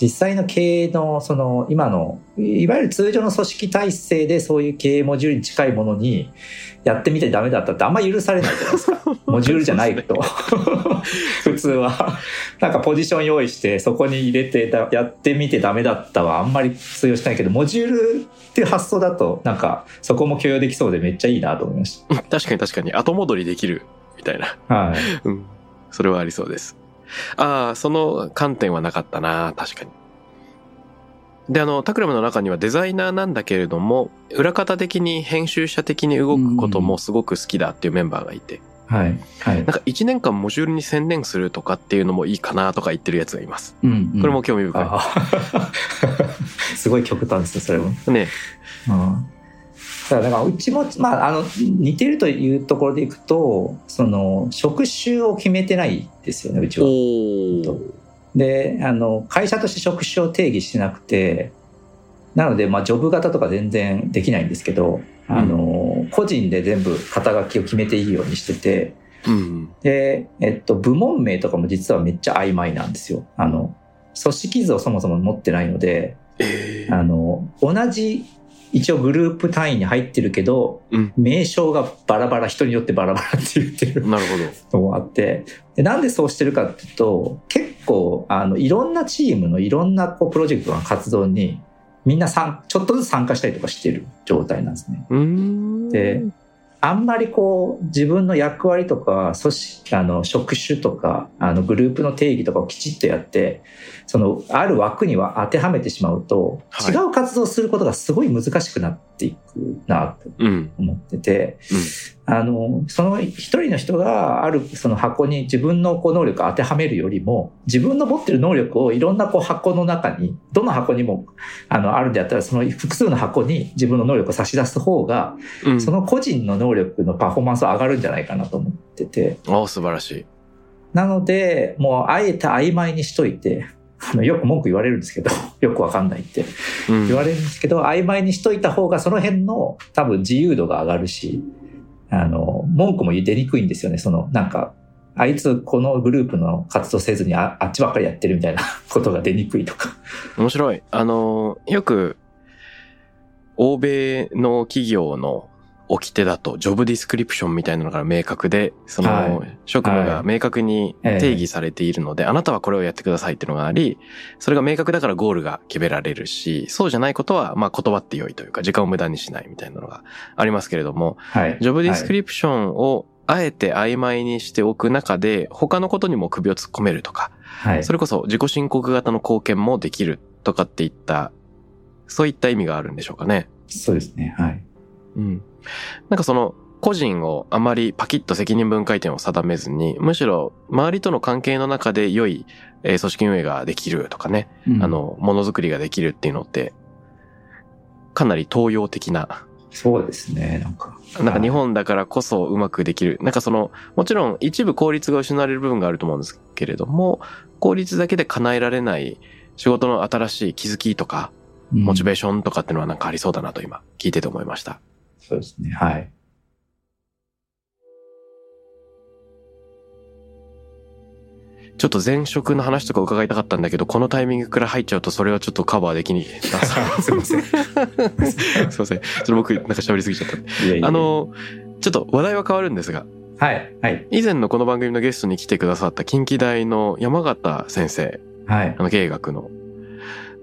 S2: 実際の経営の、その、今の、いわゆる通常の組織体制でそういう経営モジュールに近いものにやってみてダメだったってあんまり許されないじゃないですか。モジュールじゃないと。普通は。なんかポジション用意してそこに入れてだやってみてダメだったはあんまり通用しないけど、モジュールっていう発想だとなんかそこも許容できそうでめっちゃいいなと思いまし
S1: 確かに確かに後戻りできるみたいな。
S2: た。はい。
S1: うん。それはありそうです。ああ、その観点はなかったな、確かに。で、あの、タクラムの中にはデザイナーなんだけれども、裏方的に編集者的に動くこともすごく好きだっていうメンバーがいて、
S2: はい。はい
S1: なん。か一年間モジュールに専念するとかっていうのもいいかなとか言ってるやつがいます。
S2: うん
S1: これも興味深い。
S2: あ すごい極端ですね、それも。
S1: ね。
S2: うんだからうちも、まあ、あの似てるというところでいくとその職種を決めてないですよねうちは。
S1: お
S2: であの会社として職種を定義してなくてなので、まあ、ジョブ型とか全然できないんですけど、あの個人で全部肩書きを決めていいようにしてて
S1: うん。
S2: で、えっと、部門名とかも実はめっちゃ曖昧なんですよ。あの組織図をそもそも持ってないので
S1: ええ
S2: あの同じ一応グループ単位に入ってるけど、
S1: うん
S2: 名称がバラバラ人によってバラバラって言ってる
S1: なるほど。
S2: のもあってでなんでそうしてるかっていうと結構あのいろんなチームのいろんなこうプロジェクトの活動にみんな参ちょっとずつ参加したりとかしてる状態なんですね。であんまりこう自分の役割とか組織あの職種とかあのグループの定義とかをきちっとやってそのある枠には当てはめてしまうと、
S1: はい
S2: 違う活動をすることがすごい難しくなっていくなと
S1: うん。
S2: 思ってて、あのその一人の人があるその箱に自分のこう能力を当てはめるよりも自分の持ってる能力をいろんなこう箱の中にどの箱にもあのあるんであったらその複数の箱に自分の能力を差し出す方が
S1: うん。
S2: その個人の能力のパフォーマンスは上がるんじゃないかなと思ってて。
S1: ああ、素晴らしい。
S2: なので、もうあえて曖昧にしといて、あのよく文句言われるんですけど、よくわかんないって
S1: うん。
S2: 言われるんですけど、曖昧にしといた方がその辺の多分自由度が上がるし、あの、文句も言出にくいんですよね。その、なんか、あいつこのグループの活動せずにああっちばっかりやってるみたいな ことが出にくいとか。
S1: 面白い。あの、よく、欧米の企業の掟だと、ジョブディスクリプションみたいなのが明確で、その、
S2: はい
S1: 職務が明確に定義されているので、あなたはこれをやってくださいっていうのがあり、それが明確だからゴールが決められるし、そうじゃないことは、まあ断ってよいというか、時間を無駄にしないみたいなのがありますけれども、
S2: はい。
S1: ジョブディスク
S2: リ
S1: リプションをあえて曖昧にしておく中で、他のことにも首を突っ込めるとか、
S2: はい。
S1: それこそ自己申告型の貢献もできるとかっていった、そういった意味があるんでしょうかね。
S2: そうですね。はい。
S1: うん。なんかその、個人をあまりパキッと責任分解点を定めずに、むしろ周りとの関係の中で良い、えー組織運営ができるとかね、
S2: うん
S1: あの、ものづくりができるっていうのって、かなり東洋的な、
S2: そうですね、なんか。
S1: なんか日本だからこそうまくできる。なんかその、もちろん一部効率が失われる部分があると思うんですけれども、効率だけで叶えられない仕事の新しい気づきとか、モチベーションとかっていうのはなんかありそうだなと今聞いてて思いました。
S2: そうですね、はい。
S1: ちょっと前職の話とか伺いたかったんだけど、このタイミングから入っちゃうとそれはちょっとカバーできにな
S2: すいません。
S1: すいません。ちょっと僕なんか喋りすぎちゃった。
S2: いやいや
S1: あ、の、ちょっと話題は変わるんですが、
S2: はい、はい、
S1: 以前のこの番組のゲストに来てくださった近畿大の山形先生、
S2: はい
S1: あ。の経営学の、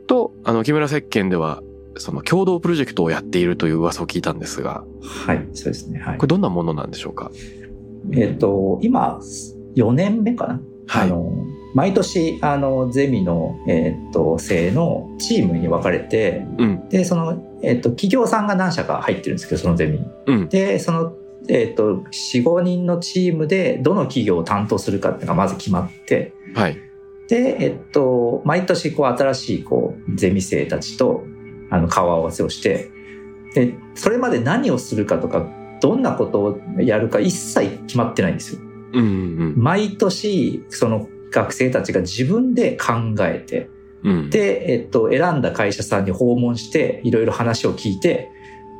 S1: と、あの木村石鹸では、その共同プロジェクトをやっているという噂を聞いたんですが、
S2: はい、そうですね、はい。
S1: これ。どんなものなんでしょうか？
S2: えっ、と、今、4年目かな、
S1: はい。
S2: あの、毎年、あの、ゼミの、えっ、と、生のチームに分かれて、
S1: うん、
S2: で、その、えっ、と、企業さんが何社か入ってるんですけど、そのゼミに。
S1: うん、
S2: で、その、えっ、と、4、5人のチームで、どの企業を担当するかっていうのがまず決まって、
S1: はい、
S2: で、えっと、毎年こう新しいこうゼミ生たちとあの顔合わせをして、で、それまで何をするかとか、どんなことをやるか一切決まってないんですよ。
S1: うん、うん、
S2: 毎年、その学生たちが自分で考えて、
S1: うん、
S2: で、えっと、選んだ会社さんに訪問して、いろいろ話を聞いて、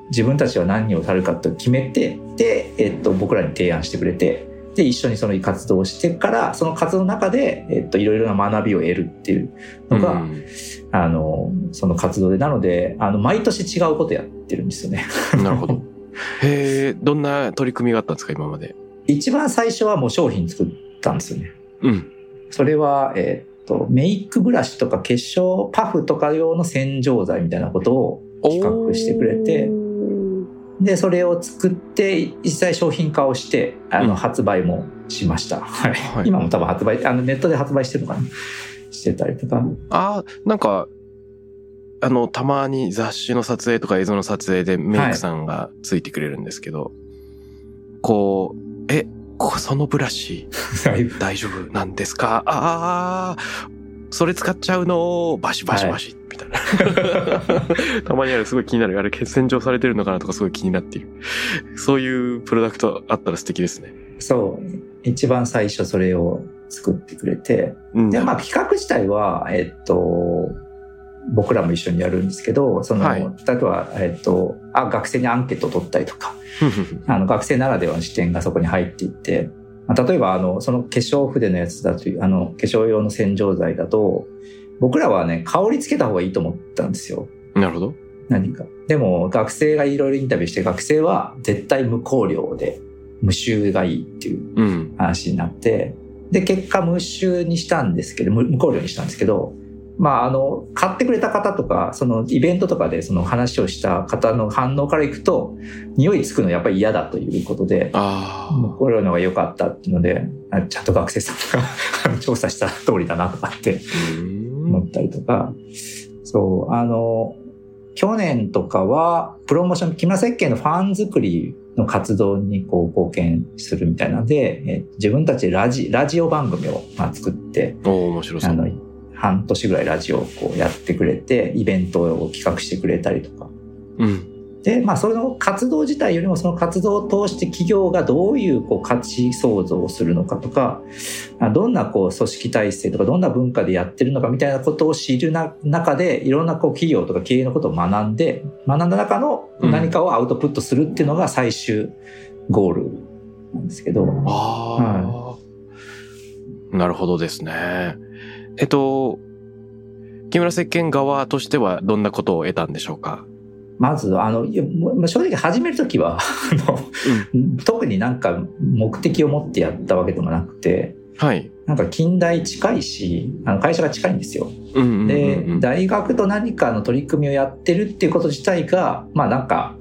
S2: 自分たちは何をされるかと決めて、で、えっと、僕らに提案してくれて、で、一緒にその活動をしてから、その活動の中で、えっと、いろいろな学びを得るっていうのが、
S1: うん
S2: あの、その活動で、なので、あの、毎年違うことやってるんですよね。
S1: なるほど。へえ、どんな取り組みがあったんですか、今まで？
S2: 一番最初はもう商品作ったんですよね。
S1: うん、
S2: それは、えっと、メイクブラシとか化粧パフとか用の洗浄剤みたいなことを企画してくれて、で、それを作って、実際商品化をして、あの、
S1: うん
S2: 発売もしました。はい。
S1: はい
S2: 今も多分発売、あの、ネットで発売してるのかなしてたりとか。
S1: ああ、なんか、あの、たまに雑誌の撮影とか映像の撮影でメイクさんがついてくれるんですけど、こう、え、こそのブラシ大丈夫なんですか？ああ、それ使っちゃうの？バシバシバシ、みたいな。たまにあるすごい気になる。あれ、洗浄されてるのかなとかすごい気になっている。そういうプロダクトあったら素敵ですね。
S2: そう。一番最初それを作ってくれて。
S1: うん。
S2: で、まあ企画自体は、えっと、僕らも一緒にやるんですけど、その、
S1: はい
S2: 例えば、えっと、あ、学生にアンケートを取ったりとか、あの、学生ならではの視点がそこに入っていって、まあ例えば、あの、その化粧筆のやつだという、あの、化粧用の洗浄剤だと、僕らはね、香りつけた方がいいと思ったんですよ。
S1: なるほど。
S2: 何か。でも、学生がいろいろインタビューして、学生は絶対無香料で、無臭がいいっていう
S1: うん。
S2: 話になって、で、結果無臭にしたんですけど、無無香料にしたんですけど、まあ、あの、買ってくれた方とか、そのイベントとかでその話をした方の反応からいくと、匂いつくのやっぱり嫌だということで、
S1: あ
S2: 無香料の方が良かったっていうので、あちゃんと学生さんが 調査した通りだなとかって。思ったりとか、そう、あの、去年とかは、プロモーション、木村設計のファン作りの活動にこう貢献するみたいなので、え自分たちでラジラジオ番組をまあ作って、
S1: 面白そう。
S2: あの、半年ぐらいラジオをこうやってくれて、イベントを企画してくれたりとか。
S1: うん。
S2: で、まあ、その活動自体よりもその活動を通して企業がどういうこう価値創造をするのかとか、あどんなこう組織体制とかどんな文化でやってるのかみたいなことを知るな中で、いろんなこう企業とか経営のことを学んで、学んだ中の何かをアウトプットするっていうのが最終ゴールなんですけど、
S1: ああ、なるほどですね。えっと、木村石鹸側としてはどんなことを得たんでしょうか？
S2: まず、あの、正直始めるときは、あの、特になんか目的を持ってやったわけでもなくて、
S1: はい。
S2: なんか近代近いし、あの会社が近いんですよ。
S1: うんうんうんうん
S2: で、大学と何かの取り組みをやってるっていうこと自体が、まあなんか、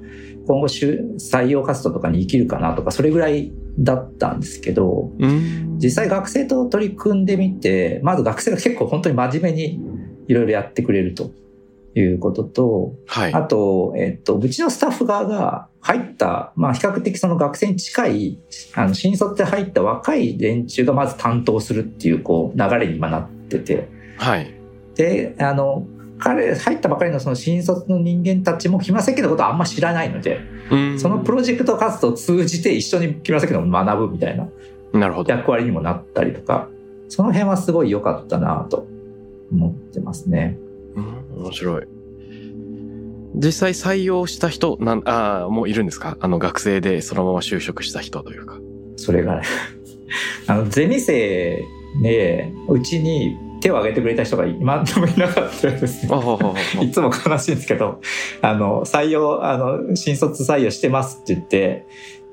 S2: 今後就採用活動とかに生きるかなとか、それぐらいだったんですけど、
S1: うん
S2: 実際学生と取り組んでみて、まず学生が結構本当に真面目にいろいろやってくれるということと、
S1: はい。
S2: あと、えっと、うちのスタッフ側が入った、まあ、比較的その学生に近い、あの、新卒で入った若い連中がまず担当するっていう、こう、流れに今なってて、
S1: はい。
S2: で、あの、彼、入ったばかりのその新卒の人間たちも木村設計のことはあんま知らないので、
S1: うん
S2: そのプロジェクト活動を通じて一緒に木村設計の学ぶみたいな
S1: なるほど。
S2: 役割にもなったりとか、その辺はすごい良かったなと思ってますね。
S1: うん、面白い。実際採用した人、なん、ああ、もういるんですか？あの学生でそのまま就職した人というか。
S2: それがね、あの、ゼミ生で、うちに手を挙げてくれた人が今でもいなかったですね。いつも悲しいんですけど、あの、採用、あの、新卒採用してますって言って、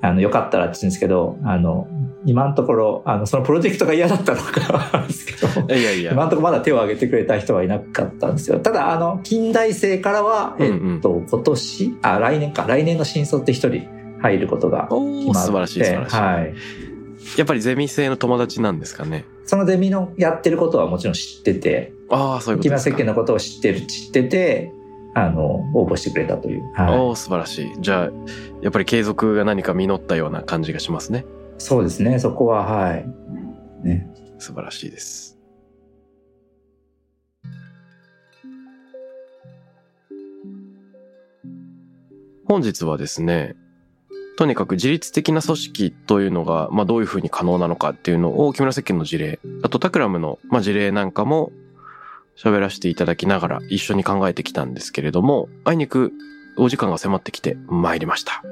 S2: あの、よかったらって言うんですけど、あの、今のところ、あの、そのプロジェクトが嫌だったのかあるんですけど、
S1: いやいや。
S2: 今のところまだ手を挙げてくれた人はいなかったんですよ。ただ、あの、近代生からは、え
S1: うんうん
S2: っと、今年、あ、来年か、来年の新卒で一人入ることが
S1: お
S2: 決まって、
S1: ー素晴らしい素晴らしい。
S2: はい。
S1: やっぱりゼミ生の友達なんですかね？
S2: そのゼミのやってることはもちろん知ってて、
S1: ああ、そういうことですか。
S2: 設計のことを知ってる、知ってて、あの、応募してくれたという。はい。
S1: おー素晴らしい。じゃあ、やっぱり継続が何か実ったような感じがしますね。
S2: そうですね、そこは、はい。ね。
S1: 素晴らしいです。本日はですね、とにかく自律的な組織というのが、まあどういうふうに可能なのかっていうのを木村石鹸の事例、あとタクラムの、まあ、事例なんかも喋らせていただきながら一緒に考えてきたんですけれども、あいにくお時間が迫ってきて参りました。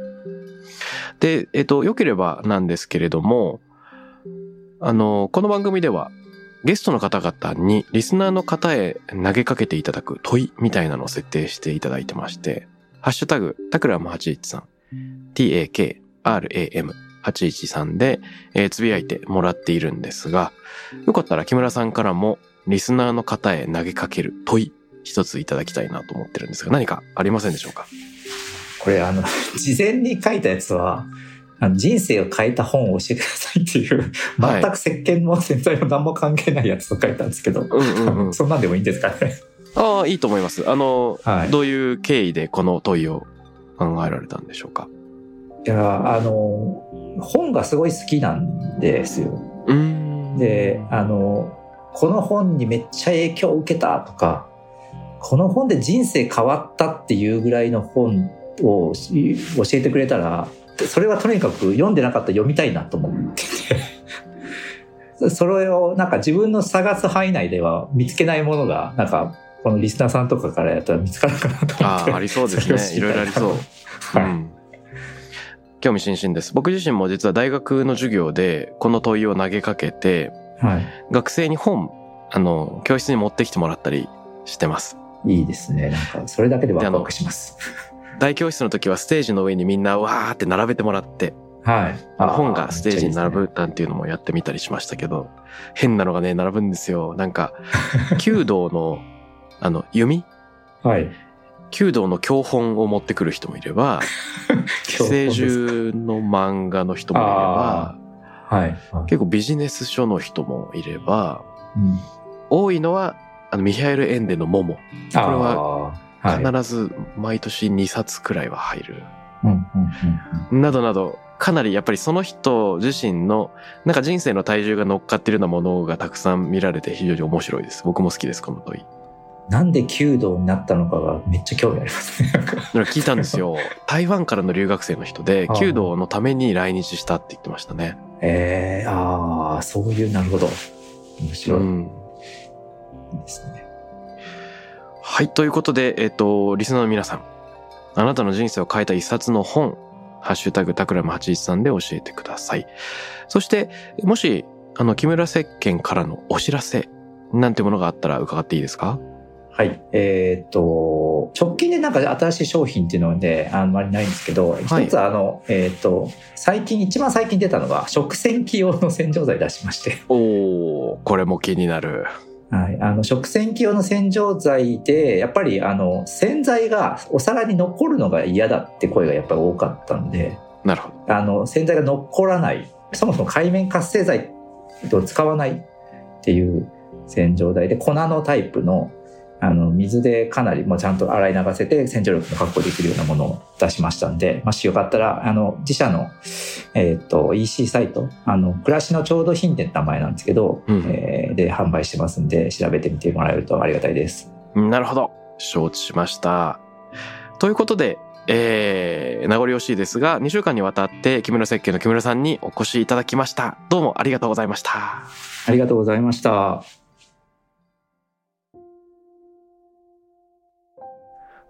S1: で、えっと、良ければなんですけれども、あの、この番組ではゲストの方々にリスナーの方へ投げかけていただく問いみたいなのを設定していただいてまして、ハッシュタグ、タクラム813、takram813 で、えーつぶやいてもらっているんですが、よかったら木村さんからもリスナーの方へ投げかける問い一ついただきたいなと思ってるんですが、何かありませんでしょうか？
S2: これ、あの、事前に書いたやつは、あの人生を変えた本を教えてくださいっていう、
S1: はい
S2: 全く石鹸も洗剤も何も関係ないやつを書いたんですけど、
S1: うんうんうん。
S2: そんなんでもいいんですかね？
S1: ああ、いいと思います。あの、
S2: はい
S1: どういう経緯でこの問いを考えられたんでしょうか？
S2: いや、あの、本がすごい好きなんですよ。
S1: うーん。
S2: で、あの、この本にめっちゃ影響を受けたとか、この本で人生変わったっていうぐらいの本をし教えてくれたら、それはとにかく読んでなかったら読みたいなと思ってて、それをなんか自分の探す範囲内では見つけないものが、なんかこのリスナーさんとかからやったら見つかるかなと思って。
S1: ああ、ありそうですね。いろいろありそう。
S2: はい。
S1: うん興味津々です。僕自身も実は大学の授業でこの問いを投げかけて、
S2: はい。
S1: 学生に本、あの、教室に持ってきてもらったりしてます。
S2: いいですね。なんか、それだけでワクワクします。
S1: 大教室の時はステージの上にみんなわーって並べてもらって、
S2: はい。あー
S1: 本がステージに並ぶなんていうのもやってみたりしましたけど、変なのがね、並ぶんですよ。なんか、弓道の、あの、弓？
S2: はい。
S1: 弓道の教本を持ってくる人もいれば、寄生獣の漫画の人もいれば、
S2: はい。
S1: 結構ビジネス書の人もいれば、
S2: うん
S1: 多いのは、あの、ミハエル・エンデのモモ。これは必ず毎年2冊くらいは入る。などなど、かなりやっぱりその人自身の、なんか人生の体重が乗っかってるようなものがたくさん見られて非常に面白いです。僕も好きです、この問い。
S2: なんで弓道になったのかがめっちゃ興味ありますね。
S1: 聞いたんですよ。台湾からの留学生の人で、弓道のために来日したって言ってましたね。
S2: えー、ああ、そういう、なるほど。面白い。い
S1: うん。
S2: いですね。
S1: はい。ということで、えっ、と、リスナーの皆さん、あなたの人生を変えた一冊の本、ハッシュタグタクラム813で教えてください。そして、もし、あの、木村石鹸からのお知らせ、なんてものがあったら伺っていいですか？
S2: はい。えーっと、直近でなんか新しい商品っていうので、あんまりないんですけど、
S1: はい
S2: 一つあの、えーっと、最近、一番最近出たのが、食洗機用の洗浄剤出しまして。
S1: おー、これも気になる。
S2: はい、あの食洗機用の洗浄剤でやっぱりあの洗剤がお皿に残るのが嫌だって声がやっぱり多かったので
S1: なるほど。
S2: あの洗剤が残らないそもそも界面活性剤を使わないっていう洗浄剤で粉のタイプのあの水でかなりもうちゃんと洗い流せて洗浄力も確保できるようなものを出しましたんで、もしよかったらあの自社の、えっ、と EC サイトあの暮らしの調度品店って名前なんですけど、
S1: うん
S2: えーで販売してますんで調べてみてもらえるとありがたいです。
S1: なるほど。承知しました。ということで、えー、名残惜しいですが、2週間にわたって木村石鹸の木村さんにお越しいただきました。どうもありがとうございました。
S2: ありがとうございました。